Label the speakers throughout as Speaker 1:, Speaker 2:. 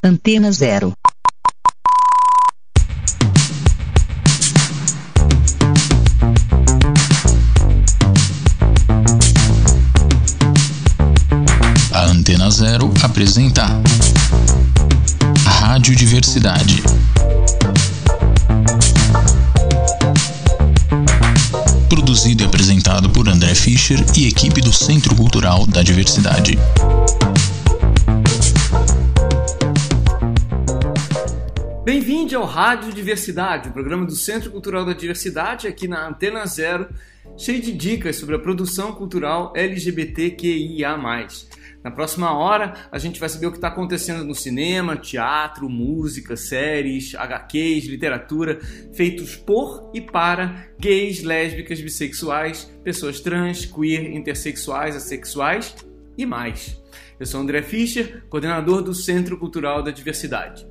Speaker 1: Antena Zero.
Speaker 2: A Antena Zero apresenta Rádio Diversidade. Produzido e apresentado por André Fischer e equipe do Centro Cultural da Diversidade.
Speaker 3: Bem-vindo ao Rádio Diversidade, o programa do Centro Cultural da Diversidade, aqui na Antena Zero, cheio de dicas sobre a produção cultural LGBTQIA. Na próxima hora, a gente vai saber o que está acontecendo no cinema, teatro, música, séries, HQs, literatura, feitos por e para gays, lésbicas, bissexuais, pessoas trans, queer, intersexuais, assexuais e mais. Eu sou André Fischer, coordenador do Centro Cultural da Diversidade.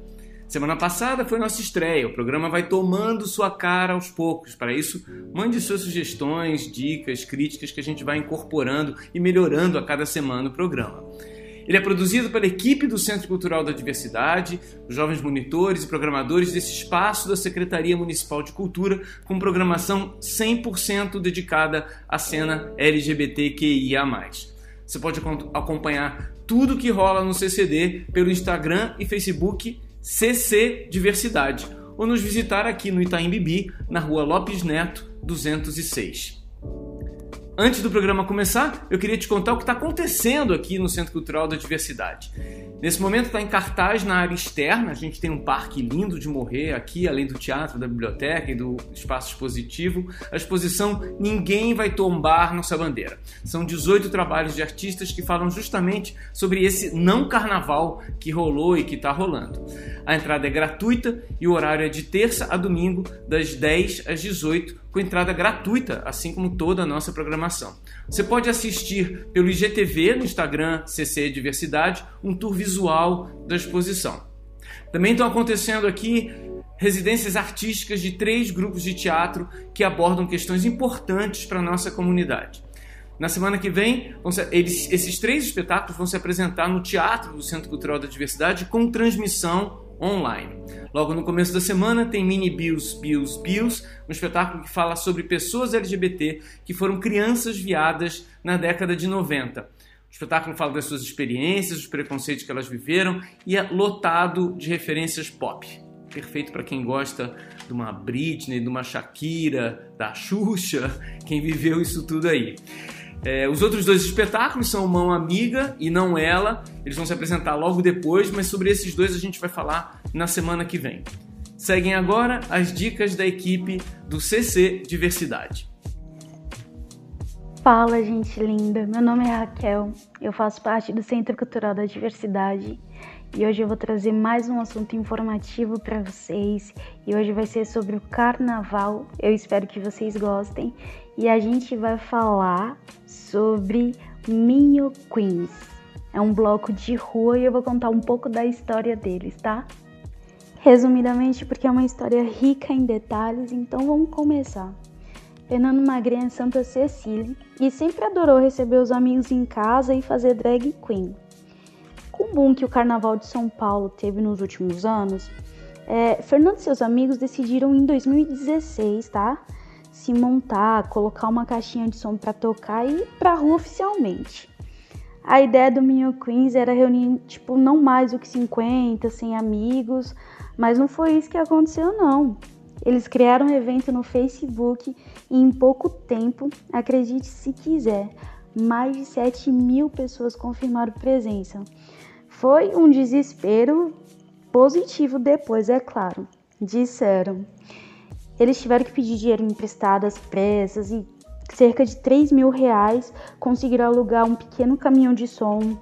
Speaker 3: Semana passada foi nossa estreia. O programa vai tomando sua cara aos poucos. Para isso, mande suas sugestões, dicas, críticas que a gente vai incorporando e melhorando a cada semana o programa. Ele é produzido pela equipe do Centro Cultural da Diversidade, os jovens monitores e programadores desse espaço da Secretaria Municipal de Cultura, com programação 100% dedicada à cena LGBTQIA. Você pode acompanhar tudo que rola no CCD pelo Instagram e Facebook CC Diversidade, ou nos visitar aqui no Itaim Bibi, na rua Lopes Neto, 206. Antes do programa começar, eu queria te contar o que está acontecendo aqui no Centro Cultural da Diversidade. Nesse momento está em cartaz na área externa, a gente tem um parque lindo de morrer aqui, além do teatro, da biblioteca e do espaço expositivo, a exposição Ninguém Vai Tombar Nossa Bandeira. São 18 trabalhos de artistas que falam justamente sobre esse não carnaval que rolou e que está rolando. A entrada é gratuita e o horário é de terça a domingo, das 10 às 18, com entrada gratuita, assim como toda a nossa programação. Você pode assistir pelo IGTV no Instagram CC Diversidade um tour visual da exposição. Também estão acontecendo aqui residências artísticas de três grupos de teatro que abordam questões importantes para a nossa comunidade. Na semana que vem, eles, esses três espetáculos vão se apresentar no Teatro do Centro Cultural da Diversidade com transmissão online. Logo no começo da semana tem Mini Bills, Bills, Bills, um espetáculo que fala sobre pessoas LGBT que foram crianças viadas na década de 90. O espetáculo fala das suas experiências, dos preconceitos que elas viveram e é lotado de referências pop. Perfeito para quem gosta de uma Britney, de uma Shakira, da Xuxa, quem viveu isso tudo aí. É, os outros dois espetáculos são Mão Amiga e Não Ela. Eles vão se apresentar logo depois, mas sobre esses dois a gente vai falar na semana que vem. Seguem agora as dicas da equipe do CC Diversidade.
Speaker 4: Fala, gente linda. Meu nome é Raquel. Eu faço parte do Centro Cultural da Diversidade e hoje eu vou trazer mais um assunto informativo para vocês. E hoje vai ser sobre o carnaval. Eu espero que vocês gostem. E a gente vai falar sobre Minho Queens. É um bloco de rua e eu vou contar um pouco da história deles, tá? Resumidamente, porque é uma história rica em detalhes, então vamos começar. Fernando Magrinha é Santa Cecília e sempre adorou receber os amigos em casa e fazer drag queen. Com o boom que o Carnaval de São Paulo teve nos últimos anos, é, Fernando e seus amigos decidiram em 2016, tá? Se montar, colocar uma caixinha de som para tocar e ir pra rua oficialmente. A ideia do Minho Queens era reunir, tipo, não mais do que 50, 100 amigos, mas não foi isso que aconteceu, não. Eles criaram um evento no Facebook e em pouco tempo, acredite se quiser, mais de 7 mil pessoas confirmaram presença. Foi um desespero positivo depois, é claro. Disseram. Eles tiveram que pedir dinheiro emprestado às pressas e cerca de 3 mil reais conseguiram alugar um pequeno caminhão de som.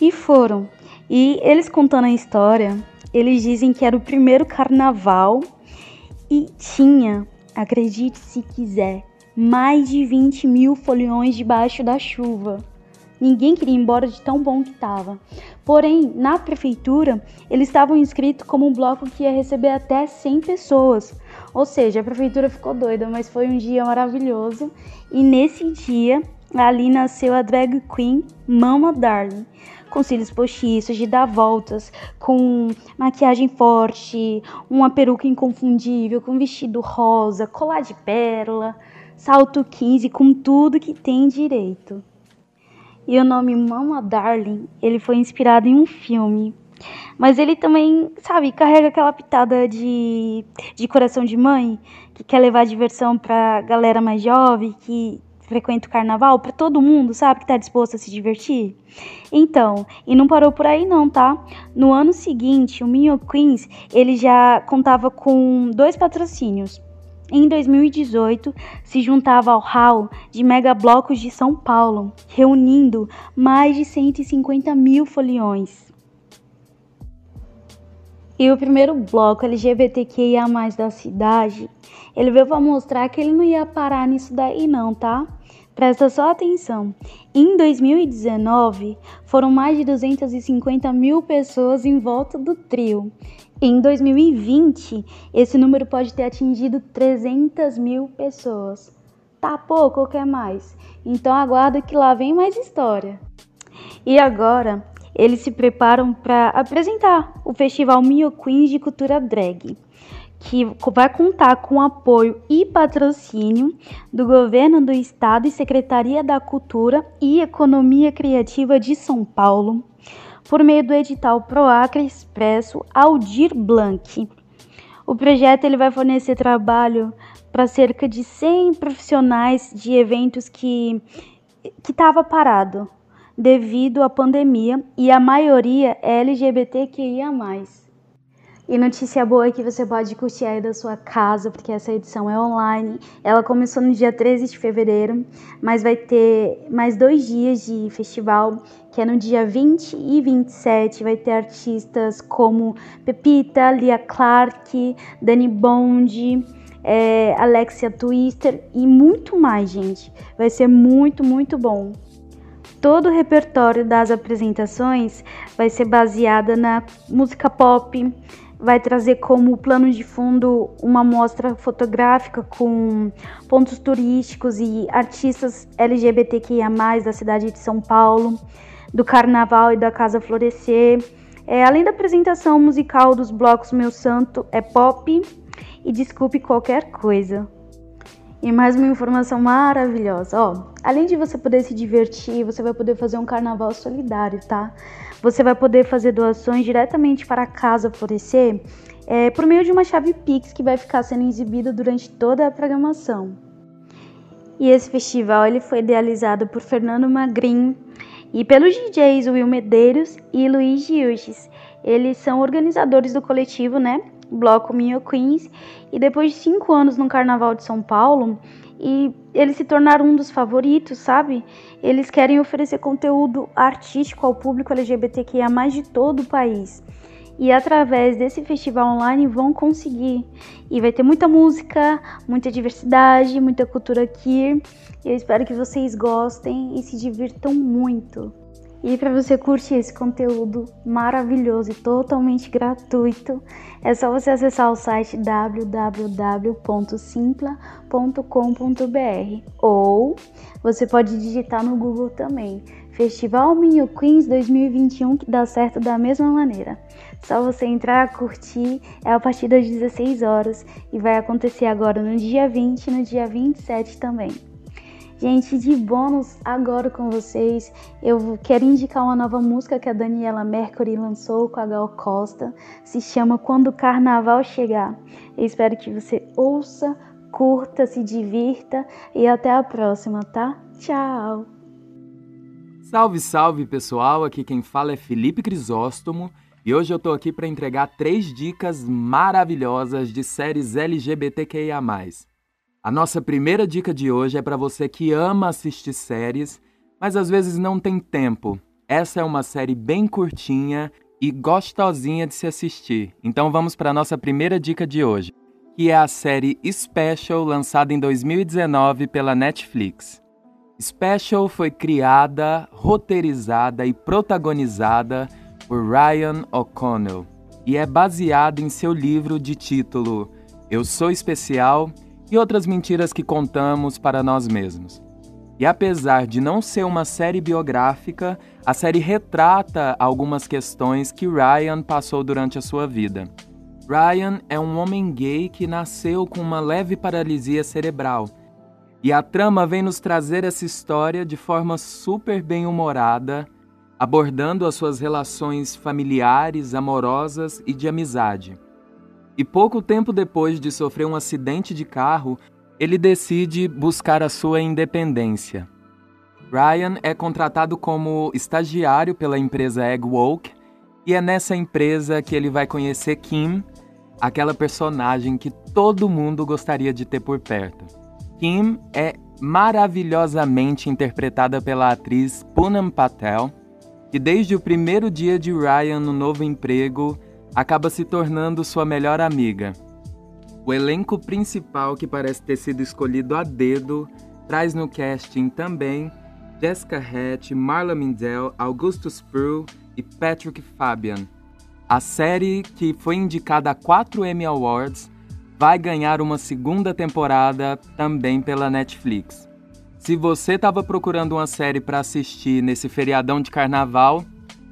Speaker 4: E foram. E eles contando a história, eles dizem que era o primeiro carnaval e tinha, acredite se quiser, mais de 20 mil foliões debaixo da chuva. Ninguém queria ir embora de tão bom que estava. Porém, na prefeitura, eles estavam inscritos como um bloco que ia receber até 100 pessoas. Ou seja, a prefeitura ficou doida, mas foi um dia maravilhoso. E nesse dia, ali nasceu a drag queen Mama Darling, com cílios postiços, de dar voltas, com maquiagem forte, uma peruca inconfundível, com vestido rosa, colar de pérola, salto 15, com tudo que tem direito. E o nome Mama Darling, ele foi inspirado em um filme. Mas ele também, sabe, carrega aquela pitada de, de coração de mãe, que quer levar diversão pra galera mais jovem, que frequenta o carnaval, para todo mundo, sabe, que tá disposto a se divertir. Então, e não parou por aí não, tá? No ano seguinte, o Minho Queens, ele já contava com dois patrocínios. Em 2018, se juntava ao hall de mega blocos de São Paulo, reunindo mais de 150 mil foliões. E o primeiro bloco LGBTQIA+, da cidade, ele veio para mostrar que ele não ia parar nisso daí não, tá? Presta só atenção. Em 2019, foram mais de 250 mil pessoas em volta do trio. Em 2020, esse número pode ter atingido 300 mil pessoas. Tá pouco ou quer mais? Então aguarda que lá vem mais história. E agora, eles se preparam para apresentar o Festival Mio Queens de Cultura Drag, que vai contar com apoio e patrocínio do Governo do Estado e Secretaria da Cultura e Economia Criativa de São Paulo, por meio do edital Proacre Expresso Aldir Blanc. O projeto ele vai fornecer trabalho para cerca de 100 profissionais de eventos que que estava parado devido à pandemia e a maioria é LGBTQIA+. E notícia boa é que você pode curtir aí da sua casa, porque essa edição é online. Ela começou no dia 13 de fevereiro, mas vai ter mais dois dias de festival, que é no dia 20 e 27. Vai ter artistas como Pepita, Lia Clark, Dani Bond, é, Alexia Twister e muito mais, gente. Vai ser muito, muito bom. Todo o repertório das apresentações vai ser baseada na música pop, vai trazer como plano de fundo uma mostra fotográfica com pontos turísticos e artistas LGBTQIA+, da cidade de São Paulo, do Carnaval e da Casa Florescer. É, além da apresentação musical dos blocos Meu Santo é Pop e Desculpe Qualquer Coisa. E mais uma informação maravilhosa, ó. Além de você poder se divertir, você vai poder fazer um carnaval solidário, tá? Você vai poder fazer doações diretamente para a Casa Florescer é, por meio de uma chave Pix que vai ficar sendo exibida durante toda a programação. E esse festival ele foi idealizado por Fernando Magrin e pelos DJs Will Medeiros e Luiz Gilches. Eles são organizadores do coletivo, né? Bloco Mio Queens. E depois de cinco anos no Carnaval de São Paulo, e eles se tornaram um dos favoritos, sabe? Eles querem oferecer conteúdo artístico ao público LGBTQIA mais de todo o país. E através desse festival online vão conseguir. E vai ter muita música, muita diversidade, muita cultura aqui. Eu espero que vocês gostem e se divirtam muito. E para você curtir esse conteúdo maravilhoso e totalmente gratuito, é só você acessar o site www.simpla.com.br ou você pode digitar no Google também. Festival Minho Queens 2021 que dá certo da mesma maneira. Só você entrar, curtir, é a partir das 16 horas e vai acontecer agora no dia 20 e no dia 27 também. Gente, de bônus agora com vocês, eu quero indicar uma nova música que a Daniela Mercury lançou com a Gal Costa. Se chama Quando o Carnaval Chegar. Eu espero que você ouça, curta, se divirta e até a próxima, tá? Tchau!
Speaker 1: Salve, salve pessoal! Aqui quem fala é Felipe Crisóstomo e hoje eu tô aqui para entregar três dicas maravilhosas de séries LGBTQIA. A nossa primeira dica de hoje é para você que ama assistir séries, mas às vezes não tem tempo. Essa é uma série bem curtinha e gostosinha de se assistir. Então vamos para nossa primeira dica de hoje, que é a série Special, lançada em 2019 pela Netflix. Special foi criada, roteirizada e protagonizada por Ryan O'Connell e é baseada em seu livro de título Eu Sou Especial e outras mentiras que contamos para nós mesmos. E apesar de não ser uma série biográfica, a série retrata algumas questões que Ryan passou durante a sua vida. Ryan é um homem gay que nasceu com uma leve paralisia cerebral. E a trama vem nos trazer essa história de forma super bem-humorada, abordando as suas relações familiares, amorosas e de amizade. E pouco tempo depois de sofrer um acidente de carro, ele decide buscar a sua independência. Ryan é contratado como estagiário pela empresa Egg Woke e é nessa empresa que ele vai conhecer Kim, aquela personagem que todo mundo gostaria de ter por perto. Kim é maravilhosamente interpretada pela atriz Poonam Patel, que desde o primeiro dia de Ryan no novo emprego acaba se tornando sua melhor amiga. O elenco principal, que parece ter sido escolhido a dedo, traz no casting também Jessica Hatch, Marla Mindell, Augustus Pearl e Patrick Fabian. A série, que foi indicada a quatro Emmy Awards, vai ganhar uma segunda temporada também pela Netflix. Se você estava procurando uma série para assistir nesse feriadão de carnaval,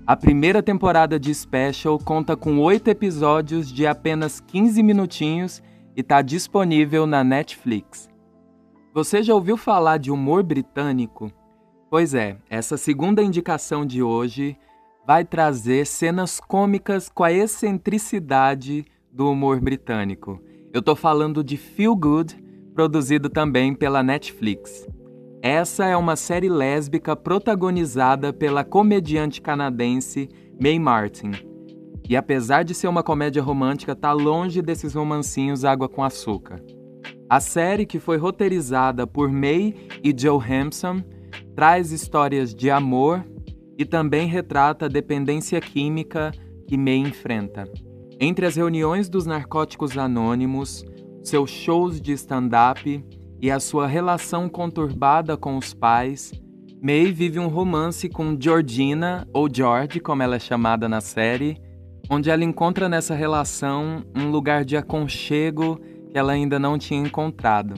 Speaker 1: a primeira temporada de Special conta com oito episódios de apenas 15 minutinhos e está disponível na Netflix. Você já ouviu falar de humor britânico? Pois é, essa segunda indicação de hoje vai trazer cenas cômicas com a excentricidade do humor britânico. Eu tô falando de Feel Good, produzido também pela Netflix. Essa é uma série lésbica protagonizada pela comediante canadense Mae Martin. E apesar de ser uma comédia romântica, tá longe desses romancinhos água com açúcar. A série, que foi roteirizada por May e Joe Hampson, traz histórias de amor, e também retrata a dependência química que May enfrenta. Entre as reuniões dos narcóticos anônimos, seus shows de stand-up e a sua relação conturbada com os pais, May vive um romance com Georgina, ou George, como ela é chamada na série, onde ela encontra nessa relação um lugar de aconchego que ela ainda não tinha encontrado.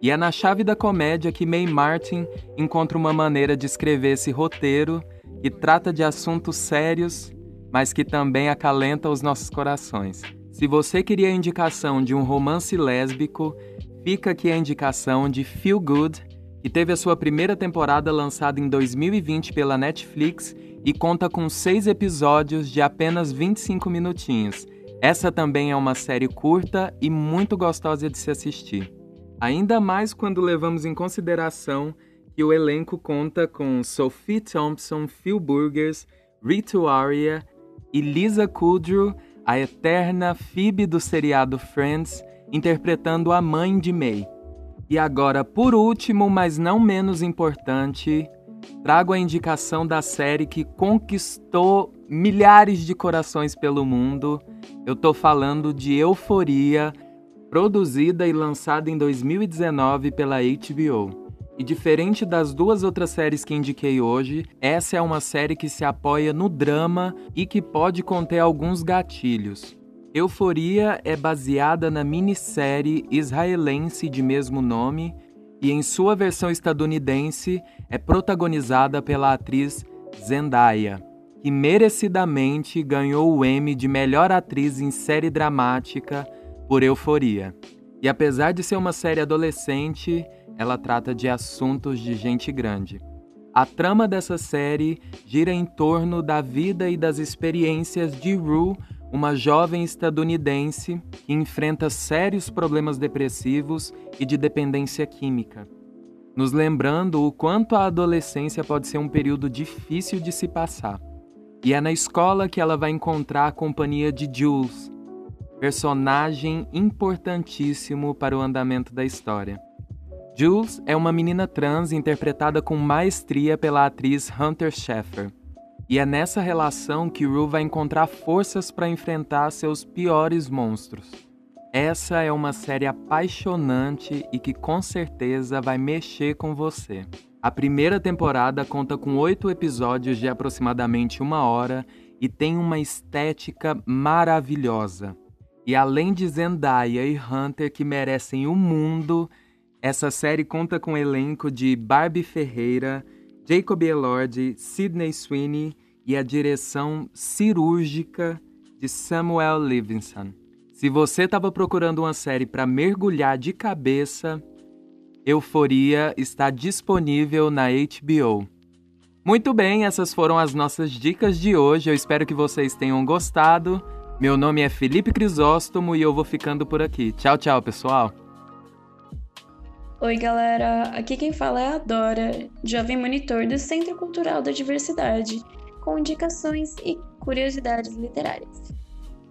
Speaker 1: E é na chave da comédia que May Martin encontra uma maneira de escrever esse roteiro que trata de assuntos sérios, mas que também acalenta os nossos corações. Se você queria indicação de um romance lésbico, fica aqui a indicação de Feel Good, que teve a sua primeira temporada lançada em 2020 pela Netflix e conta com seis episódios de apenas 25 minutinhos. Essa também é uma série curta e muito gostosa de se assistir. Ainda mais quando levamos em consideração que o elenco conta com Sophie Thompson, Phil Burgers, Ritu Aria e Lisa Kudrow, a eterna Phoebe do seriado Friends, interpretando a mãe de May. E agora, por último, mas não menos importante, trago a indicação da série que conquistou milhares de corações pelo mundo. Eu tô falando de Euforia, produzida e lançada em 2019 pela HBO. E diferente das duas outras séries que indiquei hoje, essa é uma série que se apoia no drama e que pode conter alguns gatilhos. Euforia é baseada na minissérie israelense de mesmo nome e, em sua versão estadunidense, é protagonizada pela atriz Zendaya, que merecidamente ganhou o Emmy de melhor atriz em série dramática por Euforia. E apesar de ser uma série adolescente, ela trata de assuntos de gente grande. A trama dessa série gira em torno da vida e das experiências de Rue, uma jovem estadunidense que enfrenta sérios problemas depressivos e de dependência química, nos lembrando o quanto a adolescência pode ser um período difícil de se passar. E é na escola que ela vai encontrar a companhia de Jules, personagem importantíssimo para o andamento da história. Jules é uma menina trans interpretada com maestria pela atriz Hunter Schafer. E é nessa relação que Rue vai encontrar forças para enfrentar seus piores monstros. Essa é uma série apaixonante e que com certeza vai mexer com você. A primeira temporada conta com oito episódios de aproximadamente uma hora e tem uma estética maravilhosa. E além de Zendaya e Hunter que merecem o mundo, Essa série conta com o elenco de Barbie Ferreira, Jacob Elord, Sidney Sweeney e a direção cirúrgica de Samuel Livingston. Se você estava procurando uma série para mergulhar de cabeça, Euforia está disponível na HBO. Muito bem, essas foram as nossas dicas de hoje. Eu espero que vocês tenham gostado. Meu nome é Felipe Crisóstomo e eu vou ficando por aqui. Tchau, tchau, pessoal.
Speaker 5: Oi, galera! Aqui quem fala é a Dora, jovem monitor do Centro Cultural da Diversidade, com indicações e curiosidades literárias.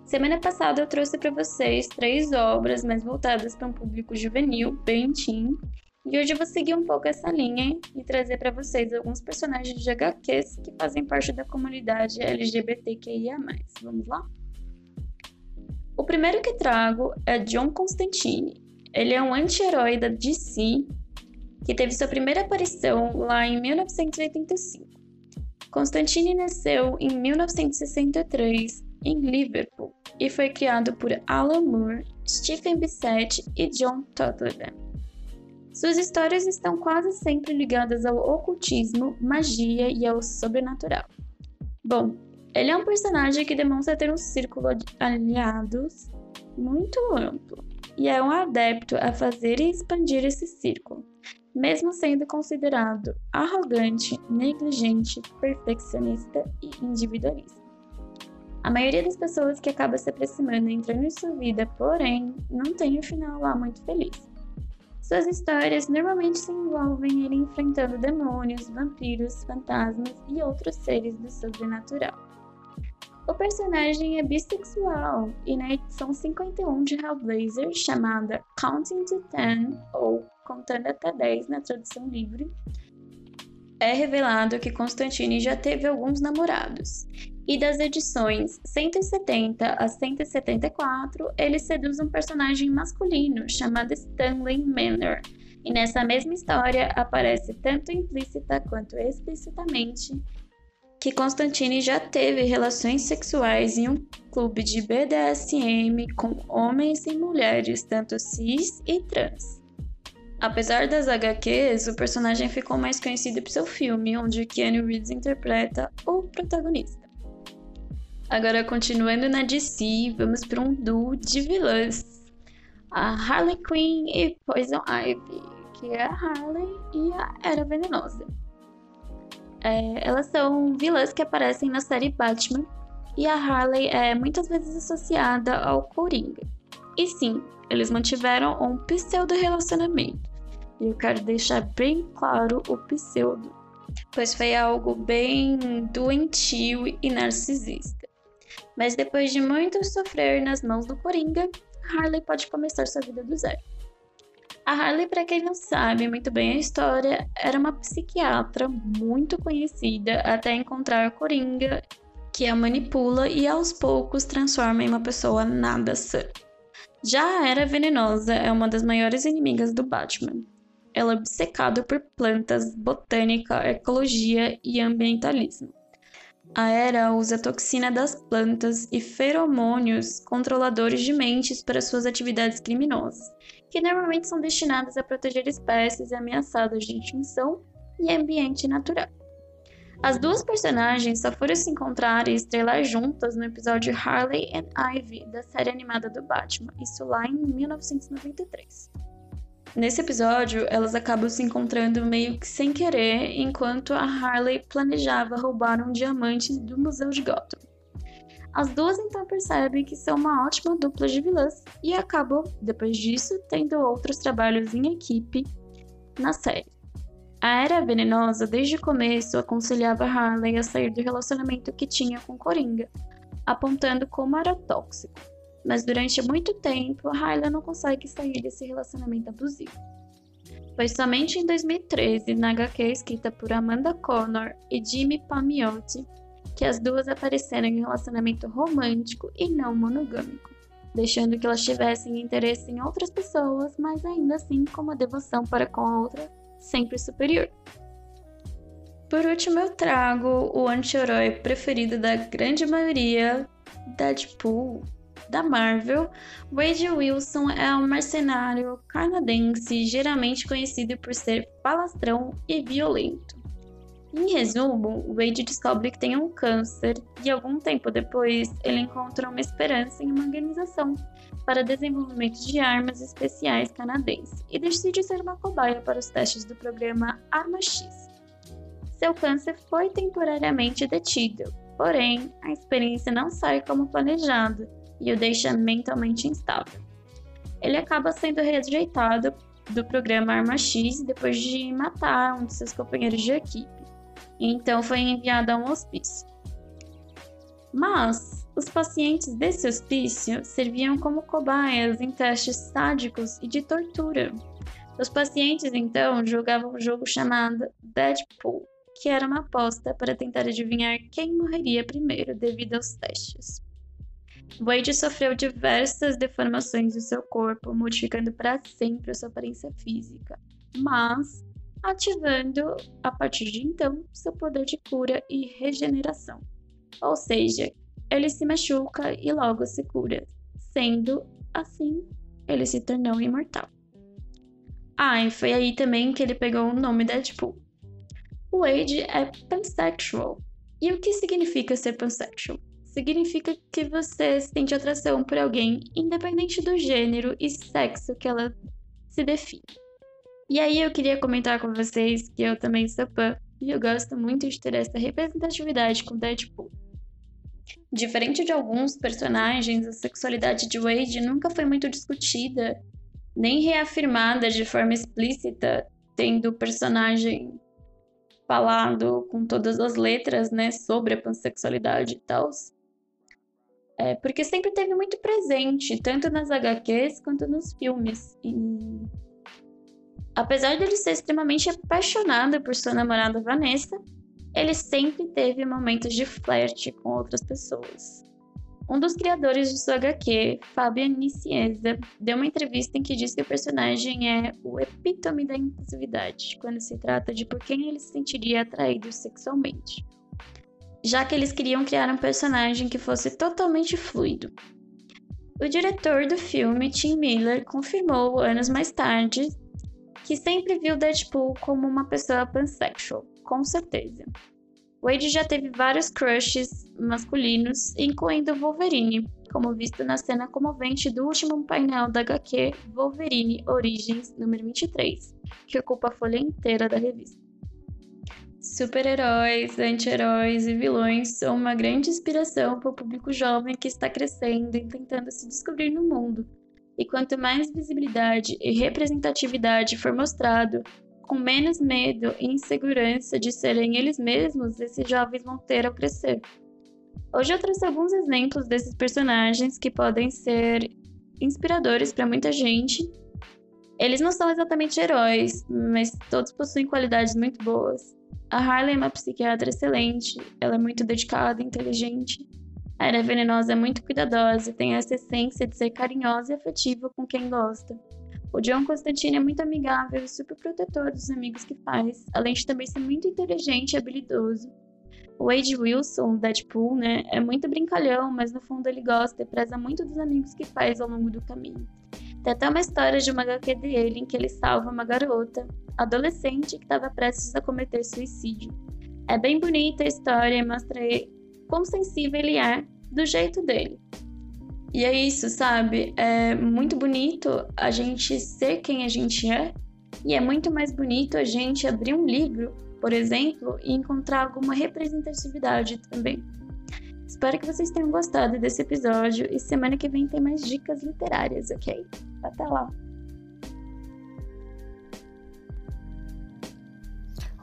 Speaker 5: Semana passada eu trouxe para vocês três obras mais voltadas para um público juvenil, bem teen, e hoje eu vou seguir um pouco essa linha e trazer para vocês alguns personagens de HQs que fazem parte da comunidade LGBTQIA+. Vamos lá? O primeiro que trago é John Constantine, ele é um anti-herói da DC que teve sua primeira aparição lá em 1985. Constantine nasceu em 1963 em Liverpool e foi criado por Alan Moore, Stephen Bissett e John Tottenham. Suas histórias estão quase sempre ligadas ao ocultismo, magia e ao sobrenatural. Bom, ele é um personagem que demonstra ter um círculo de aliados muito amplo e é um adepto a fazer e expandir esse círculo, mesmo sendo considerado arrogante, negligente, perfeccionista e individualista. A maioria das pessoas que acaba se aproximando e entrando em sua vida, porém, não tem um final lá muito feliz. Suas histórias normalmente se envolvem ele enfrentando demônios, vampiros, fantasmas e outros seres do sobrenatural. O personagem é bissexual e na edição 51 de Hellblazer, chamada Counting to Ten, ou Contando até 10 na tradução livre, é revelado que Constantine já teve alguns namorados. E das edições 170 a 174, ele seduz um personagem masculino chamado Stanley Manor. E nessa mesma história aparece tanto implícita quanto explicitamente que Constantine já teve relações sexuais em um clube de BDSM com homens e mulheres, tanto cis e trans. Apesar das HQs, o personagem ficou mais conhecido por seu filme, onde Keanu Reeves interpreta o protagonista. Agora, continuando na DC, vamos para um duo de vilãs. A Harley Quinn e Poison Ivy, que é a Harley e a Era Venenosa. É, elas são vilãs que aparecem na série Batman e a Harley é muitas vezes associada ao Coringa. E sim, eles mantiveram um pseudo relacionamento. E eu quero deixar bem claro o pseudo, pois foi algo bem doentio e narcisista. Mas depois de muito sofrer nas mãos do Coringa, Harley pode começar sua vida do zero. A Harley, para quem não sabe muito bem a história, era uma psiquiatra muito conhecida até encontrar Coringa, que a manipula e aos poucos transforma em uma pessoa nada sã. Já a Era Venenosa é uma das maiores inimigas do Batman. Ela é obcecada por plantas, botânica, ecologia e ambientalismo. A Era usa toxina das plantas e feromônios controladores de mentes para suas atividades criminosas que normalmente são destinadas a proteger espécies ameaçadas de extinção e ambiente natural. As duas personagens só foram se encontrar e estrelar juntas no episódio Harley and Ivy da série animada do Batman, isso lá em 1993. Nesse episódio, elas acabam se encontrando meio que sem querer, enquanto a Harley planejava roubar um diamante do Museu de Gotham. As duas então percebem que são uma ótima dupla de vilãs e acabam, depois disso, tendo outros trabalhos em equipe na série. A Era Venenosa, desde o começo, aconselhava Harley a sair do relacionamento que tinha com Coringa, apontando como era tóxico. Mas durante muito tempo, Harley não consegue sair desse relacionamento abusivo. Foi somente em 2013, na HQ escrita por Amanda Connor e Jimmy Palmiotti, que as duas apareceram em um relacionamento romântico e não monogâmico, deixando que elas tivessem interesse em outras pessoas, mas ainda assim com uma devoção para com a outra sempre superior. Por último, eu trago o anti-herói preferido da grande maioria, Deadpool. Da Marvel, Wade Wilson é um mercenário canadense geralmente conhecido por ser palastrão e violento. Em resumo, Wade descobre que tem um câncer e algum tempo depois ele encontra uma esperança em uma organização para desenvolvimento de armas especiais canadense e decide ser uma cobaia para os testes do programa Arma X. Seu câncer foi temporariamente detido, porém a experiência não sai como planejado e o deixa mentalmente instável. Ele acaba sendo rejeitado do programa Arma X depois de matar um de seus companheiros de equipe então foi enviado a um hospício. Mas os pacientes desse hospício serviam como cobaias em testes sádicos e de tortura. Os pacientes então jogavam um jogo chamado Deadpool, que era uma aposta para tentar adivinhar quem morreria primeiro devido aos testes. Wade sofreu diversas deformações do seu corpo, modificando para sempre a sua aparência física, mas ativando, a partir de então, seu poder de cura e regeneração. Ou seja, ele se machuca e logo se cura, sendo assim, ele se tornou imortal. Ah, e foi aí também que ele pegou o nome Deadpool. O Wade é pansexual. E o que significa ser pansexual? Significa que você sente atração por alguém independente do gênero e sexo que ela se define. E aí eu queria comentar com vocês que eu também sou fã e eu gosto muito de ter essa representatividade com Deadpool. Diferente de alguns personagens, a sexualidade de Wade nunca foi muito discutida, nem reafirmada de forma explícita, tendo o personagem falado com todas as letras, né, sobre a pansexualidade e tal. É, porque sempre teve muito presente, tanto nas HQs quanto nos filmes. E Apesar de ele ser extremamente apaixonado por sua namorada Vanessa, ele sempre teve momentos de flerte com outras pessoas. Um dos criadores de sua HQ, Fabian Nicieza, deu uma entrevista em que diz que o personagem é o epítome da impulsividade, quando se trata de por quem ele se sentiria atraído sexualmente. Já que eles queriam criar um personagem que fosse totalmente fluido. O diretor do filme, Tim Miller, confirmou anos mais tarde que sempre viu Deadpool como uma pessoa pansexual, com certeza. Wade já teve vários crushes masculinos, incluindo Wolverine, como visto na cena comovente do último painel da HQ Wolverine Origins número 23, que ocupa a folha inteira da revista. Super-heróis, anti-heróis e vilões são uma grande inspiração para o público jovem que está crescendo e tentando se descobrir no mundo, e quanto mais visibilidade e representatividade for mostrado, com menos medo e insegurança de serem eles mesmos, esses jovens vão ter ao crescer. Hoje eu trouxe alguns exemplos desses personagens que podem ser inspiradores para muita gente. Eles não são exatamente heróis, mas todos possuem qualidades muito boas. A Harley é uma psiquiatra excelente, ela é muito dedicada e inteligente. A era venenosa é muito cuidadosa e tem essa essência de ser carinhosa e afetiva com quem gosta. O John Constantine é muito amigável e super protetor dos amigos que faz, além de também ser muito inteligente e habilidoso. O Wade Wilson, Deadpool, né, é muito brincalhão, mas no fundo ele gosta e preza muito dos amigos que faz ao longo do caminho. Tem até uma história de uma HQ dele em que ele salva uma garota, adolescente, que estava prestes a cometer suicídio. É bem bonita a história e mostra quão sensível ele é do jeito dele. E é isso, sabe? É muito bonito a gente ser quem a gente é, e é muito mais bonito a gente abrir um livro, por exemplo, e encontrar alguma representatividade também. Espero que vocês tenham gostado desse episódio e semana que vem tem mais dicas literárias, ok? Até lá!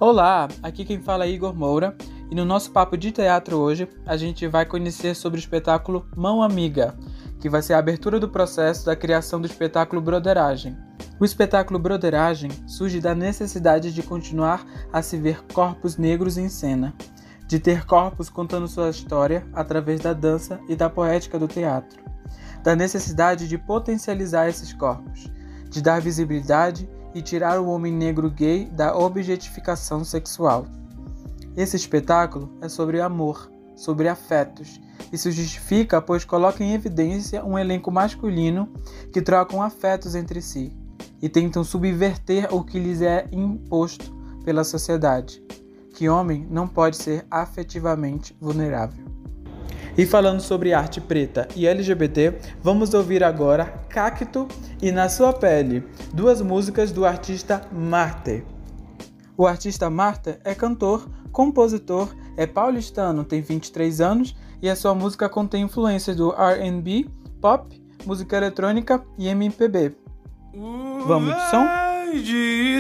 Speaker 1: Olá, aqui quem fala é Igor Moura e no nosso papo de teatro hoje, a gente vai conhecer sobre o espetáculo Mão Amiga, que vai ser a abertura do processo da criação do espetáculo Broderagem. O espetáculo Broderagem surge da necessidade de continuar a se ver corpos negros em cena, de ter corpos contando sua história através da dança e da poética do teatro, da necessidade de potencializar esses corpos, de dar visibilidade e tirar o homem negro gay da objetificação sexual. Esse espetáculo é sobre amor,
Speaker 6: sobre afetos. Isso justifica, pois coloca em evidência um elenco masculino que trocam afetos entre si e tentam subverter o que lhes é imposto pela sociedade, que homem não pode ser afetivamente vulnerável. E falando sobre arte preta e LGBT, vamos ouvir agora Cacto e Na Sua Pele, duas músicas do artista Marte. O artista Marte é cantor, compositor, é paulistano, tem 23 anos e a sua música contém influências do R&B, pop, música eletrônica e MPB. Vamos de som?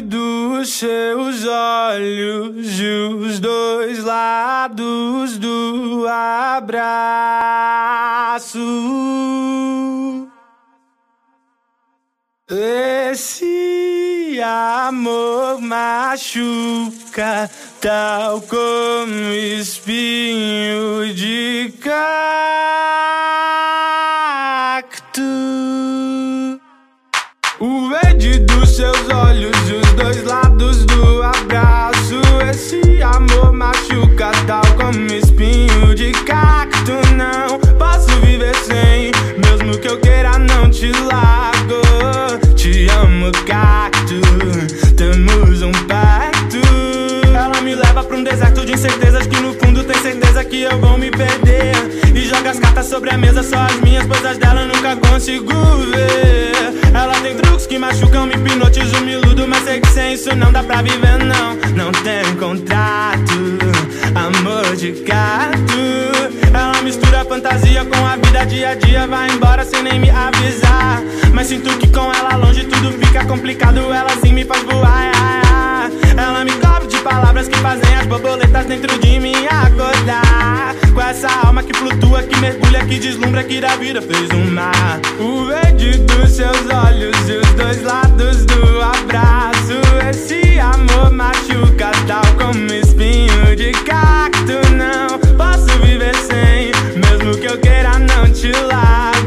Speaker 7: Dos seus olhos os dois lados do abraço. Esse amor machuca, tal como espinho de cacto. O verde dos seus olhos os dois lados do abraço. Esse amor machuca, tal como espinho de cacto. Não posso viver sem, mesmo que eu queira, não te largo. Te amo, cacto. Temos um pacto. Ela me leva pra um deserto de incertezas que no fundo tem certeza que eu vou me perder. As cartas sobre a mesa, só as minhas, pois as dela nunca consigo ver. Ela tem truques que machucam, me hipnotizo, me iludo, mas sei que sem isso não dá pra viver, não. Não tem contrato, amor de gato. Ela mistura fantasia com a vida dia a dia, vai embora sem nem me avisar. Mas sinto que com ela longe tudo fica complicado, ela sim me faz voar. Ela me cobre de palavras que fazem as borboletas dentro de mim acordar. Com essa alma que flutua, que mergulha, que deslumbra, que da vida fez um mar. O verde dos seus olhos e os dois lados do abraço. Esse amor machuca, tal como espinho de cacto. Não posso viver sem, mesmo que eu queira, não te largo.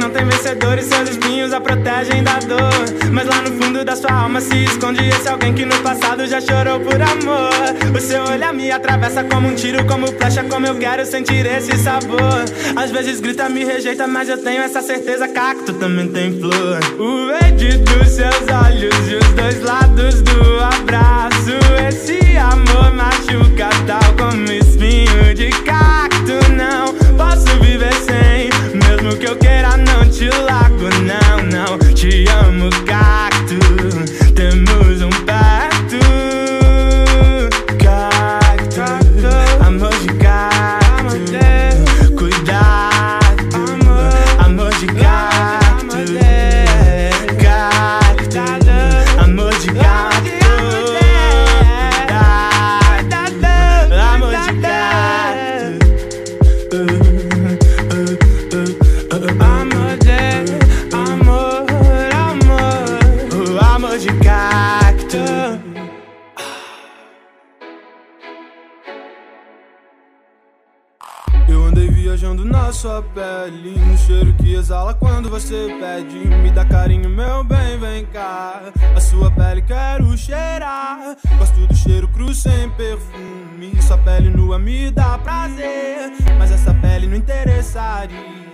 Speaker 7: Não tem vencedores. Seus espinhos a protegem da dor. Mas lá no fundo da sua alma se esconde esse alguém que no passado já chorou por amor. O seu olhar me atravessa como um tiro, como flecha, como eu quero sentir esse sabor. Às vezes grita, me rejeita, mas eu tenho essa certeza. Cacto também tem flor. O verde dos seus olhos e os dois lados do abraço. Esse amor machuca, tal como espinho de cacto. Não posso viver sem, mesmo que eu queira, não te largo. Não, não, te amo, cacto. Temos um pacto.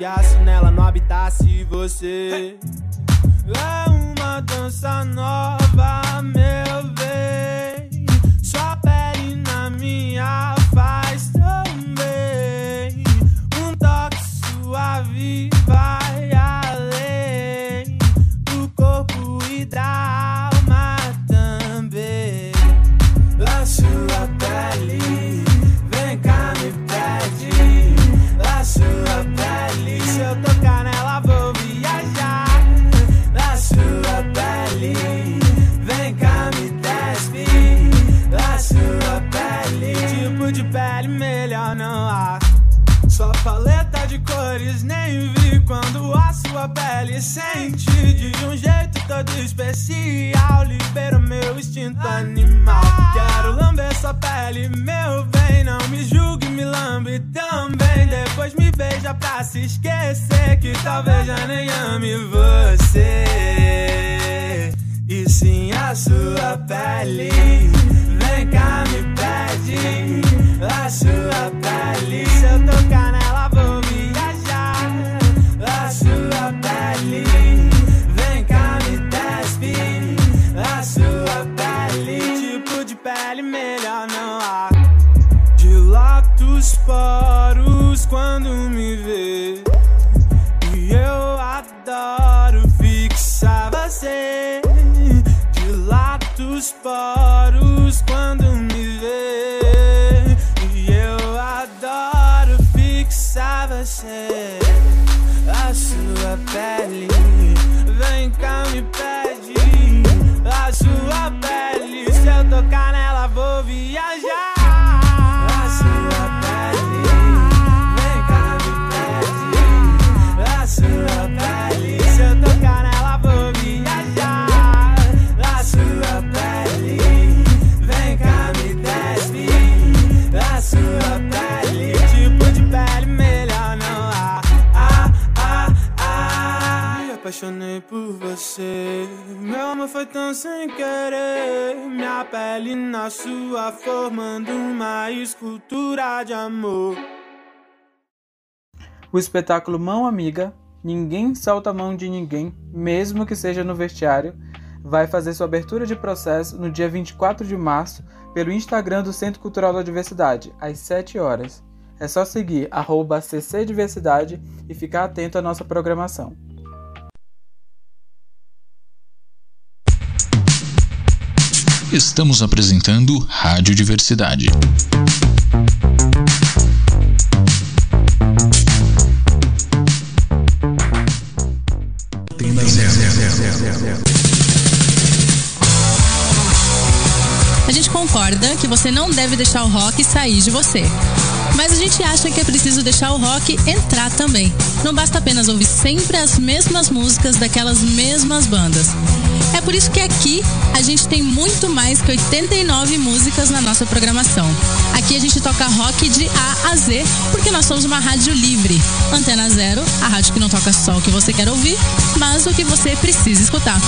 Speaker 7: Interessaria Se nela não habitasse você. É uma dança nova, meu bem. Sua pele na minha pele sente de um jeito todo especial. Libera meu instinto animal. Quero lamber sua pele, meu bem. Não me julgue, me lambe também. Depois me beija pra se esquecer que talvez já nem ame você. E assim a sua pele. Vem cá, far. Apaixonei por você. Meu amor foi tão sem querer. Minha pele na sua, formando uma escultura de amor.
Speaker 6: O espetáculo Mão Amiga, Ninguém Solta a Mão de Ninguém, mesmo que seja no vestiário, vai fazer sua abertura de processo no dia 24 de março pelo Instagram do Centro Cultural da Diversidade, às 7 horas. É só seguir ccdiversidade e ficar atento à nossa programação.
Speaker 2: Estamos apresentando Rádio Diversidade.
Speaker 8: A gente concorda que você não deve deixar o rock sair de você. Mas a gente acha que é preciso deixar o rock entrar também. Não basta apenas ouvir sempre as mesmas músicas daquelas mesmas bandas. É por isso que aqui a gente tem muito mais que 89 músicas na nossa programação. Aqui a gente toca rock de A a Z, porque nós somos uma rádio livre. Antena Zero, a rádio que não toca só o que você quer ouvir, mas o que você precisa escutar.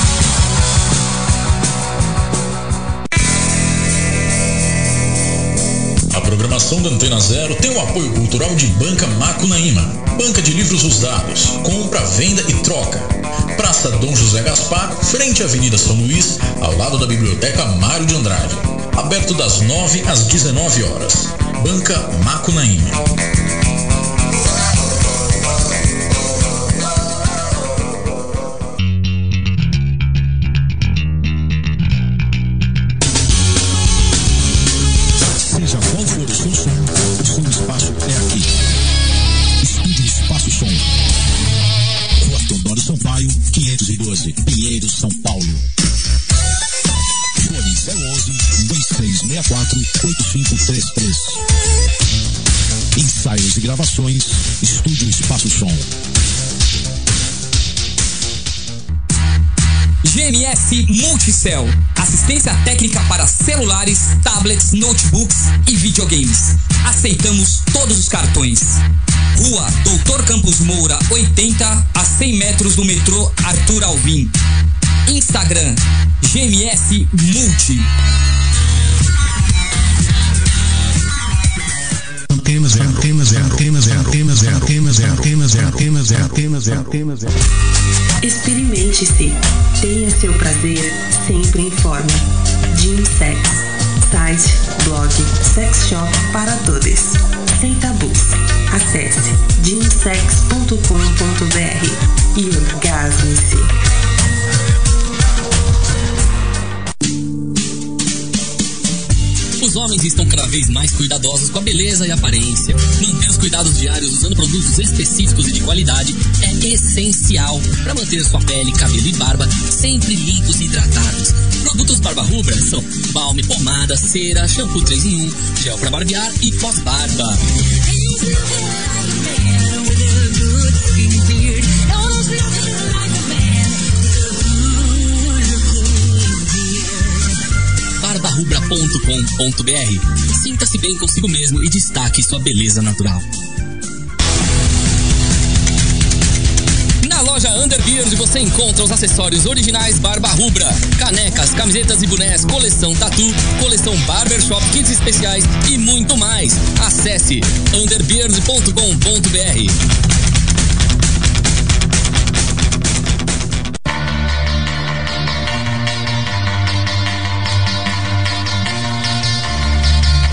Speaker 2: A programação da Antena Zero tem o apoio cultural de Banca Macunaíma, banca de livros usados, compra, venda e troca. Praça Dom José Gaspar, frente à Avenida São Luís, ao lado da Biblioteca Mário de Andrade. Aberto das 9 às 19 horas. Banca Macunaíma.
Speaker 9: Multicell. Assistência técnica para celulares, tablets, notebooks e videogames. Aceitamos todos os cartões. Rua Doutor Campos Moura, 80 a 100 metros do metrô Arthur Alvim. Instagram GMS Multi.
Speaker 10: Zero, antena zero, antena zero, antena zero, antena zero.
Speaker 11: Experimente-se. Tenha seu prazer sempre em forma. Gym Sex. Site, blog, sex shop para todos. Sem tabus. Acesse gymsex.com.br e orgasme-se.
Speaker 9: Os homens estão cada vez mais cuidadosos com a beleza e aparência. Manter os cuidados diários usando produtos específicos e de qualidade é essencial para manter sua pele, cabelo e barba sempre limpos e hidratados. Produtos Barba Rubra são balme, pomada, cera, shampoo 3 em 1, gel para barbear e pós-barba. barbarubra.com.br. Sinta-se bem consigo mesmo e destaque sua beleza natural. Na loja Underbeard você encontra os acessórios originais Barba Rubra, canecas, camisetas e bonés, coleção Tatu, coleção Barbershop, kits especiais e muito mais. Acesse underbeard.com.br.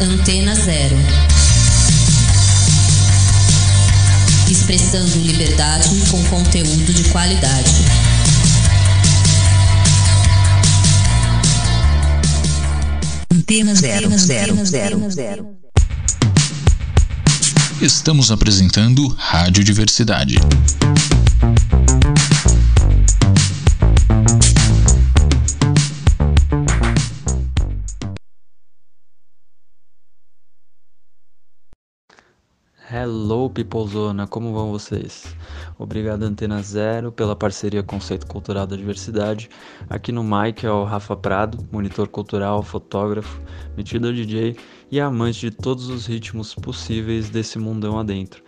Speaker 12: Antena Zero. Expressando liberdade com conteúdo de qualidade.
Speaker 10: Antena Zero, zero, zero, zero. Estamos apresentando Rádio Diversidade.
Speaker 13: Hello, Peoplezona, como vão vocês? Obrigado, Antena Zero, pela parceria Conceito Cultural da Diversidade. Aqui no mic é o Rafa Prado, monitor cultural, fotógrafo, metido DJ e amante de todos os ritmos possíveis desse mundão adentro.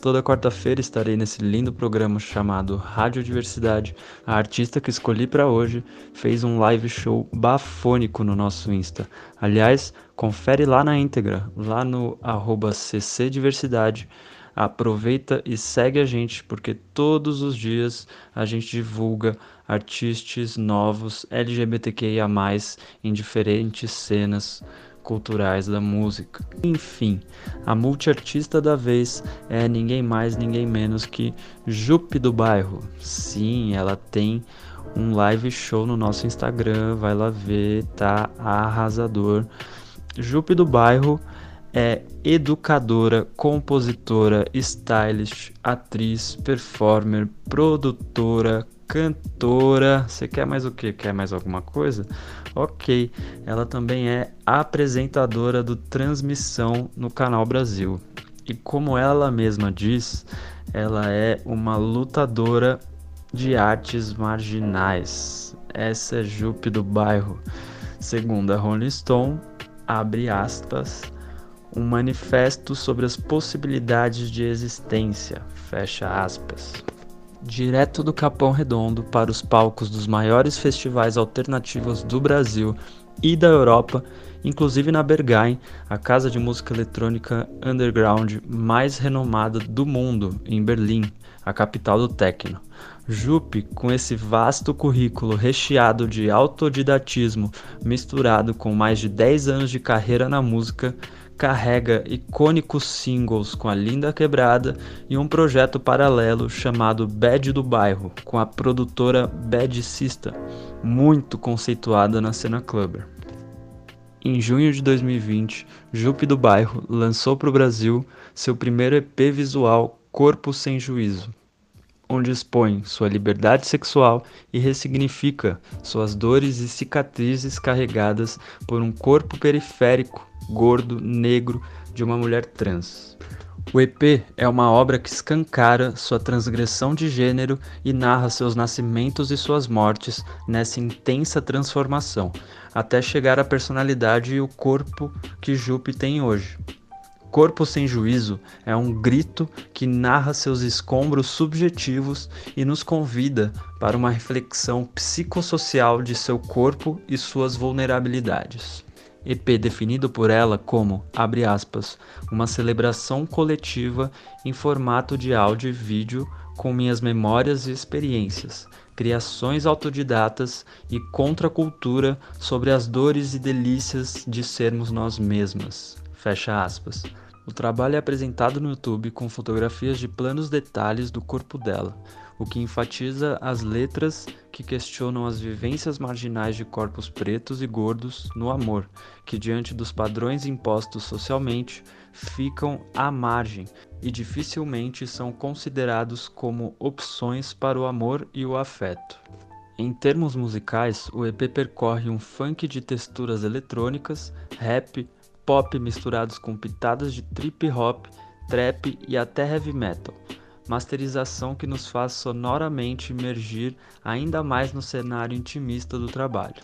Speaker 13: Toda quarta-feira estarei nesse lindo programa chamado Rádio Diversidade. A artista que escolhi para hoje fez um live show bafônico no nosso Insta. Aliás, confere lá na íntegra, lá no ccdiversidade. Aproveita e segue a gente, porque todos os dias a gente divulga artistas novos LGBTQIA+, em diferentes cenas culturais da música. Enfim, a multiartista da vez é ninguém mais, ninguém menos que Jupe do Bairro. Sim, ela tem um live show no nosso Instagram, vai lá ver, tá arrasador. Jupe do Bairro é educadora, compositora, stylist, atriz, performer, produtora, cantora. Você quer mais o que? Quer mais alguma coisa? Ok. Ela também é apresentadora do Transmissão no Canal Brasil. E como ela mesma diz, ela é uma lutadora de artes marginais. Essa é Jupe do bairro. Segundo a Rolling Stone, abre aspas, um manifesto sobre as possibilidades de existência, fecha aspas direto do Capão Redondo para os palcos dos maiores festivais alternativos do Brasil e da Europa, inclusive na Berghain, a casa de música eletrônica underground mais renomada do mundo, em Berlim, a capital do techno. Jupe, com esse vasto currículo recheado de autodidatismo misturado com mais de 10 anos de carreira na música, carrega icônicos singles com a Linda Quebrada e um projeto paralelo chamado Bad do Bairro, com a produtora Bad Sista, muito conceituada na cena clubber. Em junho de 2020, Jupe do Bairro lançou para o Brasil seu primeiro EP visual Corpo Sem Juízo, onde expõe sua liberdade sexual e ressignifica suas dores e cicatrizes carregadas por um corpo periférico gordo, negro de uma mulher trans. O EP é uma obra que escancara sua transgressão de gênero e narra seus nascimentos e suas mortes nessa intensa transformação, até chegar à personalidade e o corpo que Jupe tem hoje. Corpo Sem Juízo é um grito que narra seus escombros subjetivos e nos convida para uma reflexão psicossocial de seu corpo e suas vulnerabilidades. EP definido por ela como, abre aspas, uma celebração coletiva em formato de áudio e vídeo com minhas memórias e experiências, criações autodidatas e contracultura sobre as dores e delícias de sermos nós mesmas. Fecha aspas. O trabalho é apresentado no YouTube com fotografias de planos detalhes do corpo dela, o que enfatiza as letras que questionam as vivências marginais de corpos pretos e gordos no amor, que diante dos padrões impostos socialmente ficam à margem e dificilmente são considerados como opções para o amor e o afeto. Em termos musicais, o EP percorre um funk de texturas eletrônicas, rap, pop misturados com pitadas de trip hop, trap e até heavy metal masterização que nos faz sonoramente emergir ainda mais no cenário intimista do trabalho.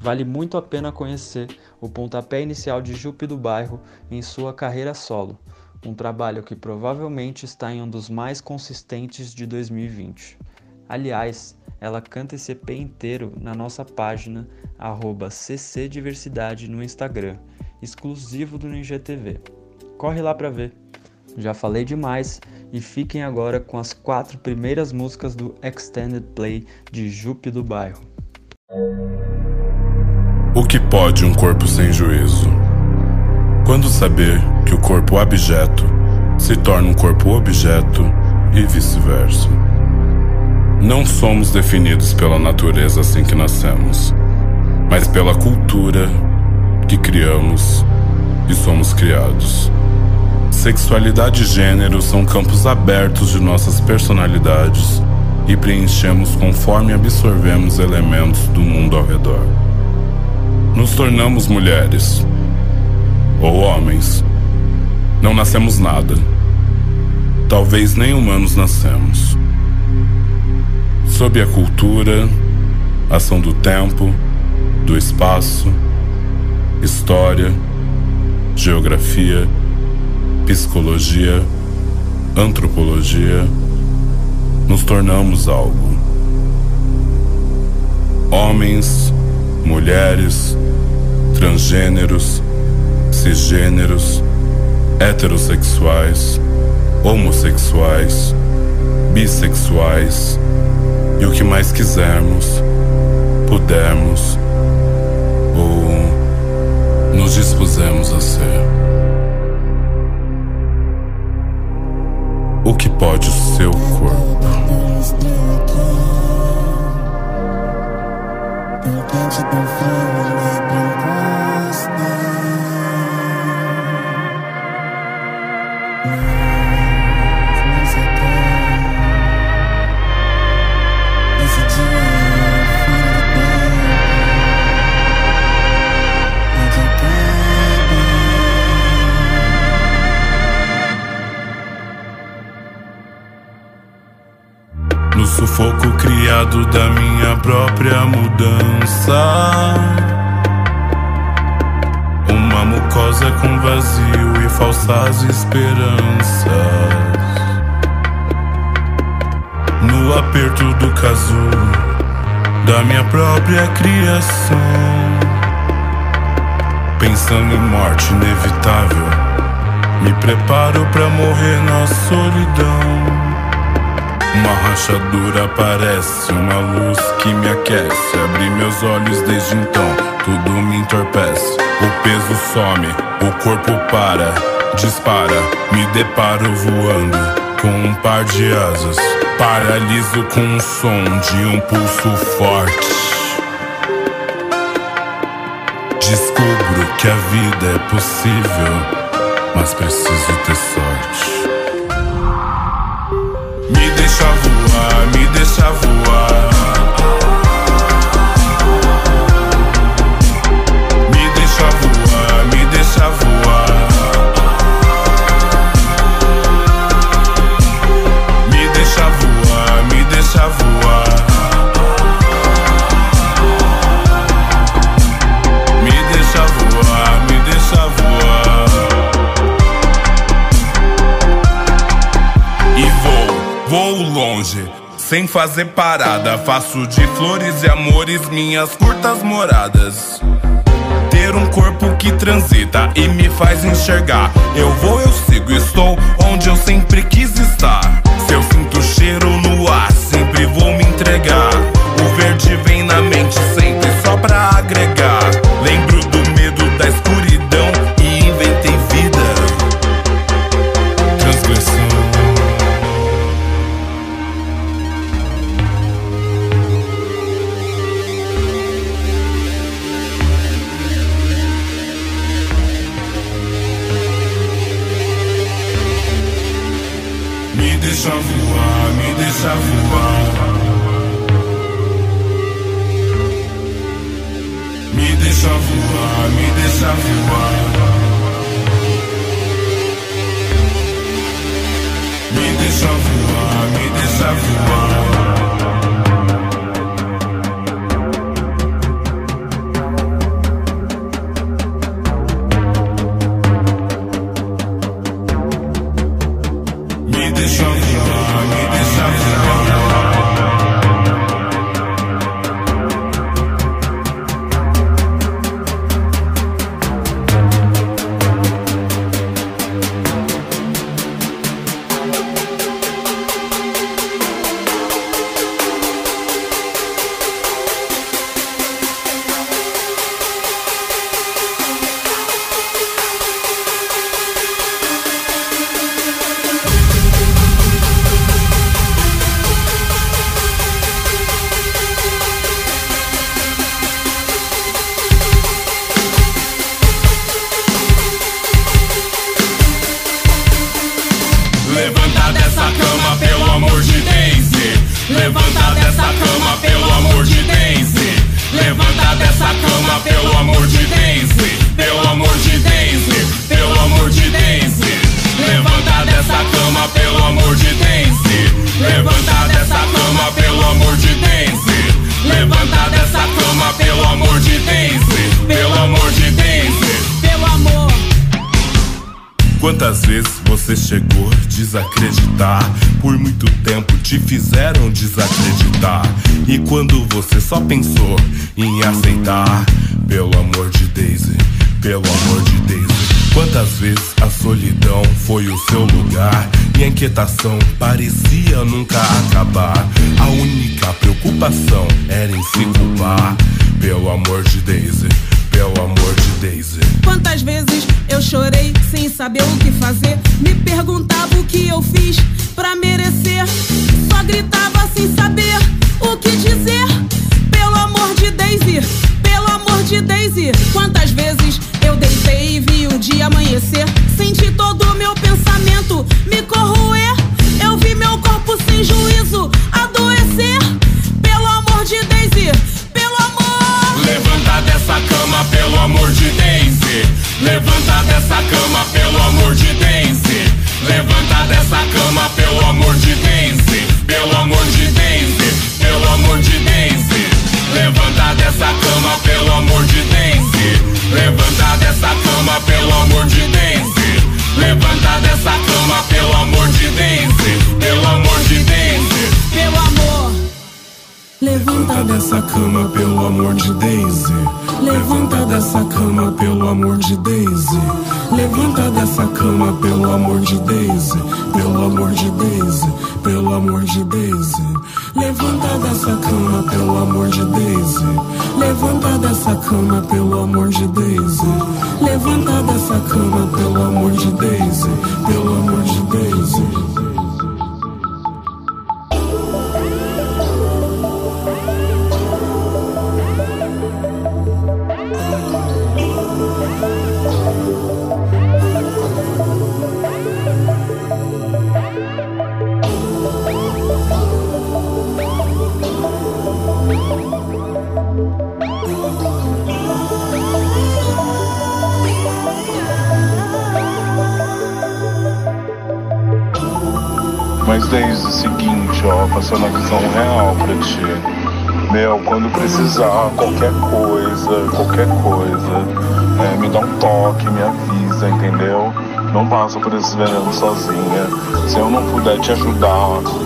Speaker 13: Vale muito a pena conhecer o pontapé inicial de Jupe do Bairro em sua carreira solo, um trabalho que provavelmente está em um dos mais consistentes de 2020. Aliás, ela canta esse EP inteiro na nossa página ccdiversidade no Instagram, exclusivo do Ninja TV. Corre lá para ver. Já falei demais e fiquem agora com as quatro primeiras músicas do Extended Play de Jupe do Bairro.
Speaker 14: O que pode um corpo sem juízo? Quando saber que o corpo abjeto se torna um corpo objeto e vice-versa. Não somos definidos pela natureza assim que nascemos, mas pela cultura que criamos e somos criados. Sexualidade e gênero são campos abertos de nossas personalidades e preenchemos conforme absorvemos elementos do mundo ao redor. Nos tornamos mulheres ou homens. Não nascemos nada. Talvez nem humanos nascemos sob a cultura, ação do tempo, do espaço, história, geografia, psicologia, antropologia, nos tornamos algo. Homens, mulheres, transgêneros, cisgêneros, heterossexuais, homossexuais, bissexuais, e o que mais quisermos, pudermos ou nos dispusemos a ser. Pode o seu corpo? Sufoco criado da minha própria mudança. Uma mucosa com vazio e falsas esperanças. No aperto do casulo da minha própria criação. Pensando em morte inevitável, me preparo para morrer na solidão. Uma rachadura aparece, uma luz que me aquece. Abri meus olhos desde então, tudo me entorpece. O peso some, o corpo para, dispara. Me deparo voando com um par de asas. Paraliso com o som de um pulso forte. Descubro que a vida é possível, mas preciso ter sorte. me deixa voar. Sem fazer parada. Faço de flores e amores minhas curtas moradas. Ter um corpo que transita e me faz enxergar. Eu vou, eu sigo, estou onde eu sempre quis estar. Se eu sinto cheiro no ar,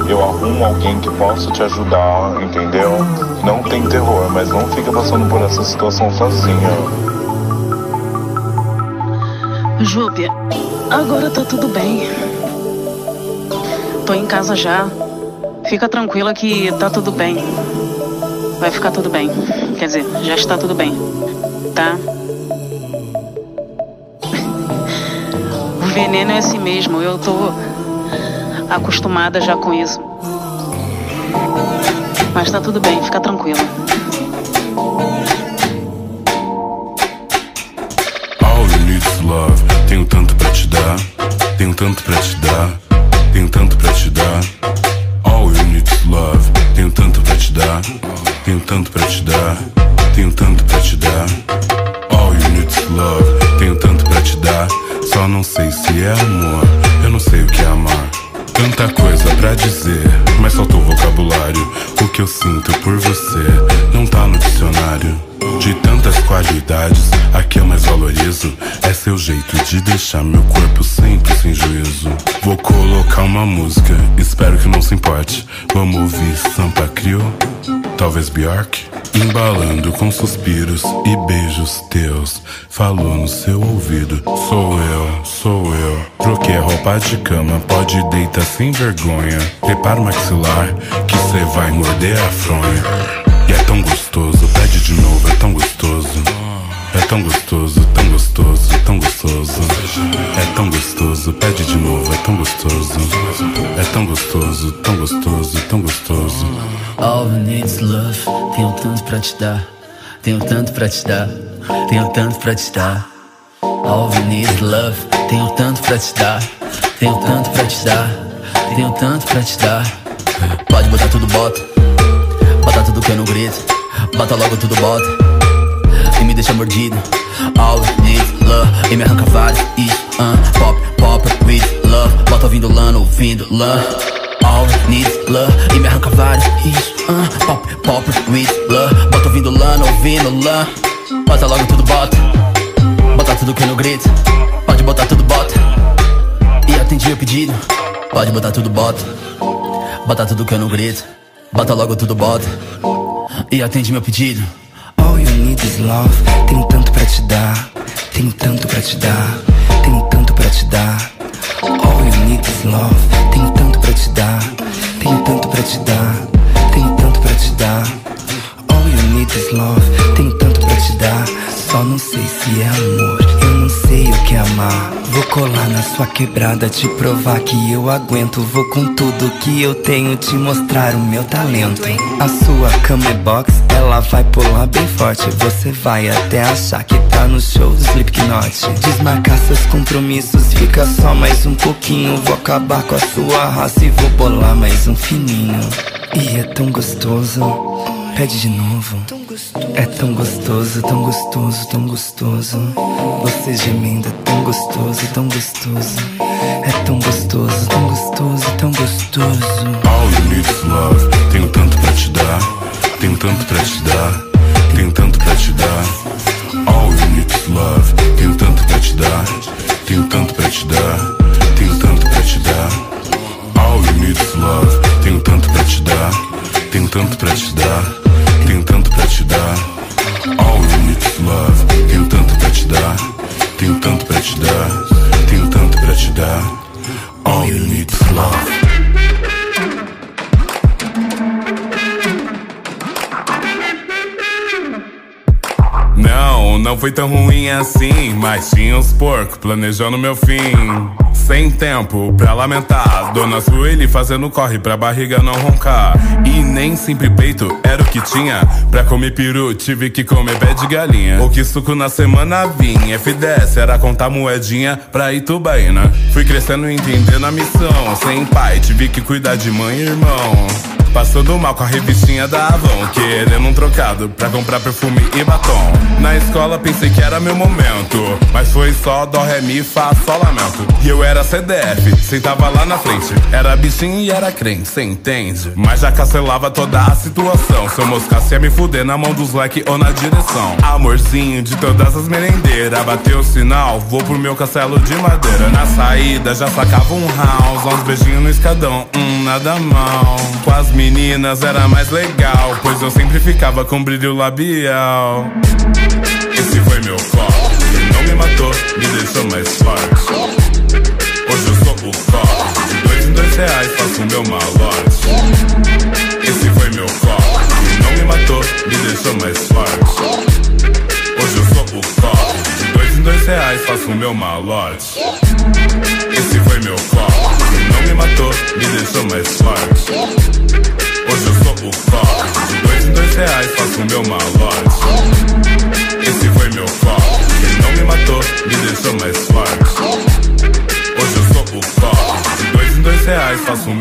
Speaker 15: eu
Speaker 16: arrumo alguém que possa te ajudar, entendeu? Não tem terror, mas não fica passando por essa situação sozinha.
Speaker 17: Júpia, agora tá tudo bem. Tô em casa já. Fica tranquila que tá tudo bem. Vai ficar tudo bem. Quer dizer, já está tudo bem. Tá? O veneno é assim mesmo. Eu tô acostumada já com isso. Mas tá tudo bem, fica tranquila.
Speaker 14: All you need is love. Tenho tanto pra te dar, tenho tanto pra te dar, tenho tanto pra te dar. Que eu sinto por você não tá no dicionário. De tantas qualidades, a que eu mais valorizo é seu jeito de deixar meu corpo sempre sem juízo. Vou colocar uma música, espero que não se importe. Vamos ouvir Sampa Crio, talvez Bjork. Embalando com suspiros e beijos teus, falou no seu ouvido: Sou eu, sou eu. Troquei a roupa de cama, pode deitar sem vergonha. Prepara o maxilar, que cê vai morder a fronha. E é tão gostoso, pede de novo, é tão gostoso. É tão gostoso, tão gostoso, tão gostoso. É tão gostoso, pede de novo, é tão gostoso. É tão gostoso, tão gostoso, tão gostoso.
Speaker 18: All you need is love. Tenho tanto pra te dar. Tenho tanto pra te dar. Tenho tanto pra te dar. All you need is love. Tenho tanto pra te dar. Tenho tanto pra te dar. Tenho tanto pra te dar. Pode botar tudo, bota. Bota tudo que eu não grito. Bota logo tudo, bota. E me deixa mordido. All you need love. E me arranca vários. Isso, uh, pop, pop, Bota ouvindo lano, ouvindo love. All needs love E me arranca vários Isso, uh, pop, pop, with love Bota ouvindo lã, ouvindo lã Bota logo tudo, bota Bota tudo que eu não grito Pode botar tudo, bota atendi o pedido. Pode botar tudo, bota. Bota tudo que eu não grito. Bota logo tudo, bota. E atende meu pedido.
Speaker 19: All you need is love. Tenho tanto pra te dar. Tenho tanto pra te dar. Tenho tanto pra te dar. All you need is love. Tenho tanto pra te dar. Tenho tanto pra te dar. Tenho tanto pra te dar. All you need is love. Tenho tanto pra te dar. Só não sei se é amor. Eu não sei o que é amar. Vou colar na sua quebrada, te provar que eu aguento. Vou com tudo que eu tenho te mostrar o meu talento. A sua cama é box, ela vai pular bem forte. Você vai até achar que tá no show do Slipknot. Desmarcar seus compromissos, fica só mais um pouquinho. Vou acabar com a sua raça e vou bolar mais um fininho. E é tão gostoso. Pede de novo. É tão gostoso, tão gostoso, tão gostoso. Você gemendo é tão gostoso, tão gostoso. É tão gostoso, tão gostoso, tão gostoso.
Speaker 14: All you need is love. Tenho tanto pra te dar. Tenho tanto pra te dar. Tenho tanto pra te dar. All you need is love. Tenho tanto pra te dar. Tenho tanto pra te dar. Tenho tanto pra te dar. All you need is love. Tenho tanto pra te dar. Tenho tanto pra te dar. Foi tão ruim assim, mas tinha os porcos planejando meu fim. Sem tempo pra lamentar, Dona Sueli fazendo corre pra barriga não roncar. E nem sempre peito era o que tinha. Pra comer peru, tive que comer pé de galinha. O que suco na semana vinha, FDS era contar moedinha pra Itubaína. Fui crescendo e entendendo a missão. Sem pai, tive que cuidar de mãe e irmão. Passando mal com a revistinha da Avon Querendo um trocado pra comprar perfume e batom. Na escola pensei que era meu momento Mas foi só dó, ré, mi, fá, sol, lamento E eu era CDF, sentava lá na frente. Era bichinho e era crente, cê entende? Mas já cancelava toda a situação. Se eu moscasse ia me fuder na mão dos leque ou na direção. Amorzinho de todas as merendeiras Bateu o sinal, vou pro meu castelo de madeira. Na saída já sacava um house Uns beijinhos no escadão, hum, nada mal. Com as meninas era mais legal Pois eu sempre ficava com brilho labial. Esse foi meu que Não me matou, me deixou mais forte. Hoje eu sou o copo De dois em dois reais faço meu malote. Esse foi meu que Não me matou, me deixou mais forte. Hoje eu sou o copo De dois em dois reais faço meu malote. Esse foi meu me matou, me deixou mais forte Hoje eu sou o copo De dois em dois reais faço o meu malote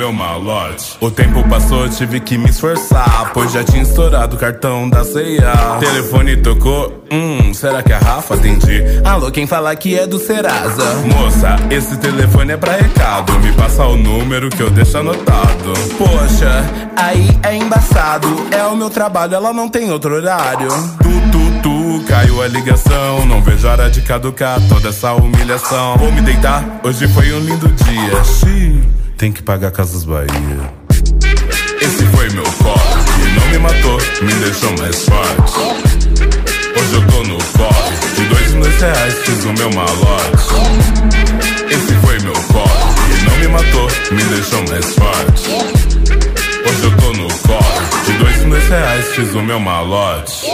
Speaker 14: meu malote. O tempo passou, tive que me esforçar Pois já tinha estourado o cartão da C&A Telefone tocou, hum, será que a Rafa atendi? Alô, quem fala que é do Serasa? Moça, esse telefone é pra recado Me passa o número que eu deixo anotado. Poxa, aí é embaçado É o meu trabalho, ela não tem outro horário. Tu, tu, tu, caiu a ligação Não vejo a hora de caducar toda essa humilhação. Vou me deitar, hoje foi um lindo dia. Xiii, tem que pagar Casas Bahia Esse foi meu copo Que não me matou, me deixou mais forte. Hoje eu tô no corre. De dois em dois reais fiz o meu malote. Esse foi meu corre. Que não me matou, me deixou mais forte. Hoje eu tô no corre. De dois em dois reais fiz o meu malote.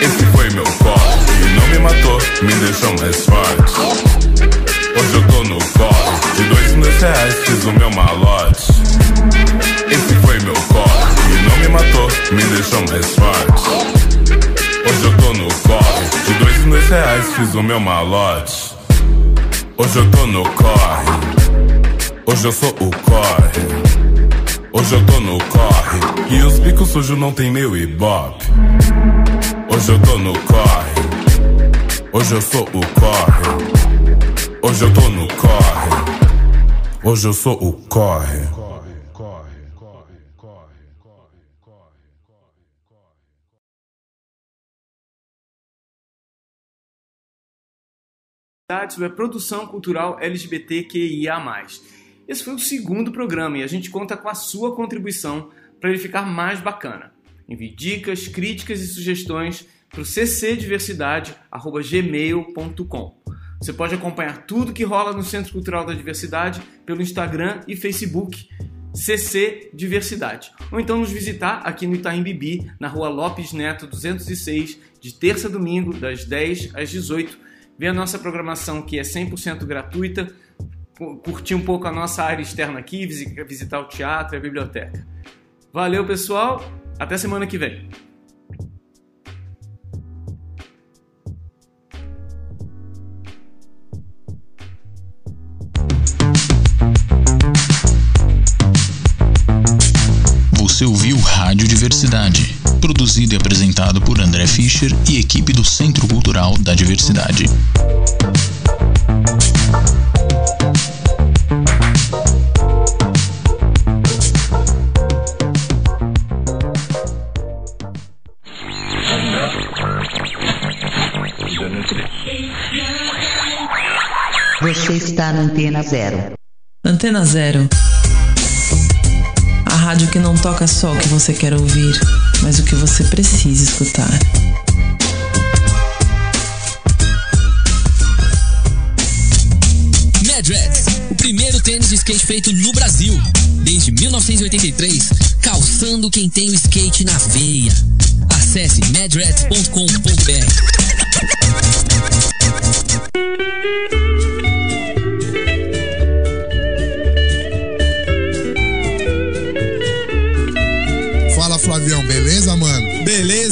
Speaker 14: Esse foi meu corre. Que não me matou, me deixou mais forte Hoje eu tô no corre De dois dois reais fiz o meu malote. Esse foi meu corre Que não me matou, me deixou mais forte. Hoje eu tô no corre De dois dois reais fiz o meu malote. Hoje eu tô no corre Hoje eu sou o corre. Hoje eu tô no corre E os bicos sujos não tem meu ibope. Hoje eu tô no corre Hoje eu sou o corre Hoje eu tô no corre Hoje eu sou o corre
Speaker 3: sobre a produção cultural LGBTQIA+. Esse foi o segundo programa e a gente conta com a sua contribuição para ele ficar mais bacana. Envie dicas, críticas e sugestões para o ccdiversidade.gmail.com. Você pode acompanhar tudo que rola no Centro Cultural da Diversidade pelo Instagram e Facebook CC Diversidade. Ou então nos visitar aqui no Itaim Bibi, na rua Lopes Neto 206, de terça a domingo, das 10 às 18. Ver a nossa programação que é 100% gratuita, curtir um pouco a nossa área externa aqui, visitar o teatro e a biblioteca. Valeu, pessoal! Até semana que vem!
Speaker 2: Ouviu Rádio Diversidade, produzido e apresentado por André Fischer e equipe do Centro Cultural da Diversidade.
Speaker 12: Você está na Antena Zero.
Speaker 20: Antena Zero. Rádio que não toca só o que você quer ouvir, mas o que você precisa escutar.
Speaker 9: Madrex, o primeiro tênis de skate feito no Brasil. Desde 1983, calçando quem tem o skate na veia. Acesse madrex.com.br.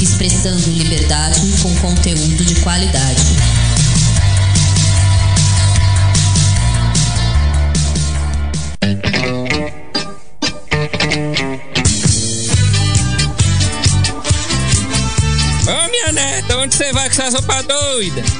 Speaker 12: Expressando liberdade com conteúdo de qualidade.
Speaker 21: Ô minha neta, onde você vai com essas roupas doidas?